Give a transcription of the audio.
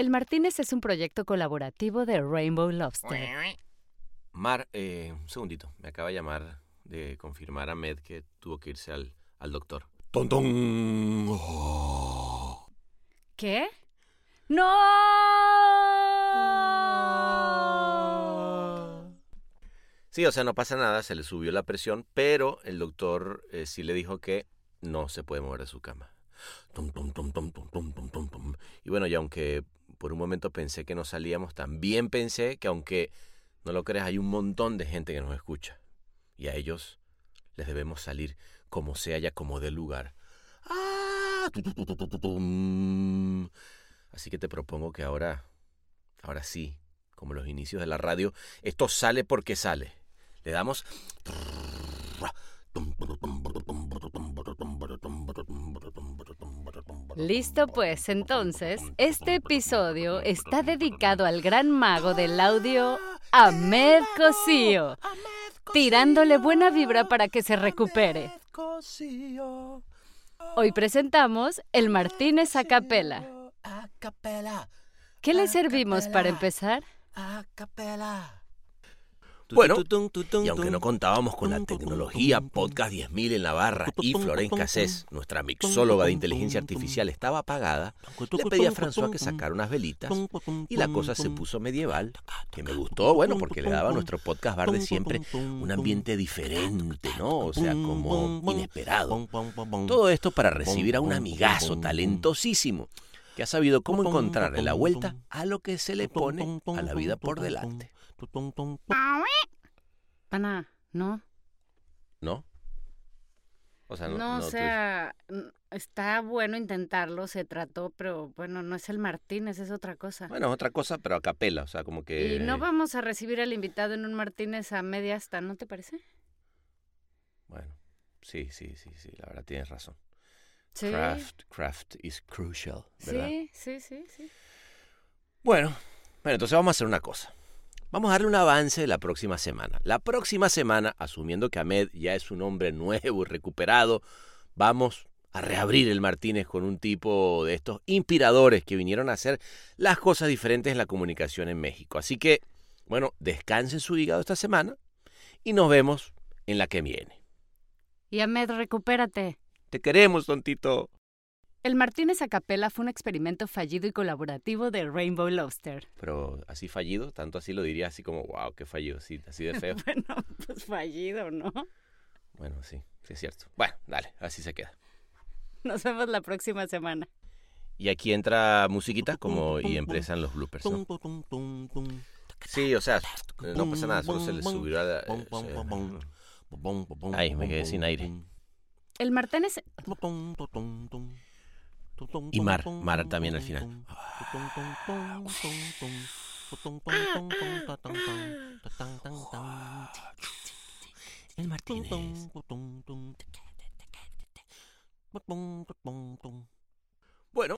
El Martínez es un proyecto colaborativo de Rainbow Lobster. Mar, eh, un segundito, me acaba de llamar de confirmar a Med que tuvo que irse al, al doctor. ¡Tontón! Oh. ¿Qué? ¡No! Sí, o sea, no pasa nada, se le subió la presión, pero el doctor eh, sí le dijo que no se puede mover de su cama. Y bueno, y aunque por un momento pensé que no salíamos, también pensé que aunque no lo creas, hay un montón de gente que nos escucha. Y a ellos les debemos salir como sea ya como de lugar. Ah, tum. Así que te propongo que ahora, ahora sí, como los inicios de la radio, esto sale porque sale. Le damos... Listo pues, entonces, este episodio está dedicado al gran mago del audio, Ahmed Cosío, tirándole buena vibra para que se recupere. Hoy presentamos el Martínez a capela. ¿Qué le servimos para empezar? A capela. Bueno, y aunque no contábamos con la tecnología Podcast 10.000 en la barra y Florence Cassés, nuestra mixóloga de inteligencia artificial, estaba apagada, le pedí a François que sacara unas velitas y la cosa se puso medieval, que me gustó, bueno, porque le daba a nuestro podcast bar de siempre un ambiente diferente, ¿no? O sea, como inesperado. Todo esto para recibir a un amigazo talentosísimo que ha sabido cómo encontrarle la vuelta a lo que se le pone a la vida por delante. Pana, no. ¿No? O sea, no. No, o tú- sea, está bueno intentarlo, se trató, pero bueno, no es el Martínez, es otra cosa. Bueno, es otra cosa, pero a capela, o sea, como que. Y no vamos a recibir al invitado en un Martínez a media hasta, ¿no te parece? Bueno, sí, sí, sí, sí, la verdad tienes razón. Sí. Craft, craft is crucial, ¿verdad? Sí, sí, sí, sí. Bueno, bueno, entonces vamos a hacer una cosa. Vamos a darle un avance de la próxima semana. La próxima semana, asumiendo que Ahmed ya es un hombre nuevo y recuperado, vamos a reabrir el Martínez con un tipo de estos inspiradores que vinieron a hacer las cosas diferentes en la comunicación en México. Así que, bueno, descansen su hígado esta semana y nos vemos en la que viene. Y Ahmed, recupérate. Te queremos, tontito. El Martínez a capela fue un experimento fallido y colaborativo de Rainbow Lobster. Pero así fallido, tanto así lo diría así como, wow, qué fallido, así, así de feo. bueno, pues fallido, ¿no? Bueno, sí, sí es cierto. Bueno, dale, así se queda. Nos vemos la próxima semana. Y aquí entra musiquita como y empiezan los bloopers, ¿no? Sí, o sea, no pasa nada, solo se le subió a la... eh, Ay, me quedé sin aire. El Martínez... Y Mar, Mar también al final. El Martínez. Bueno,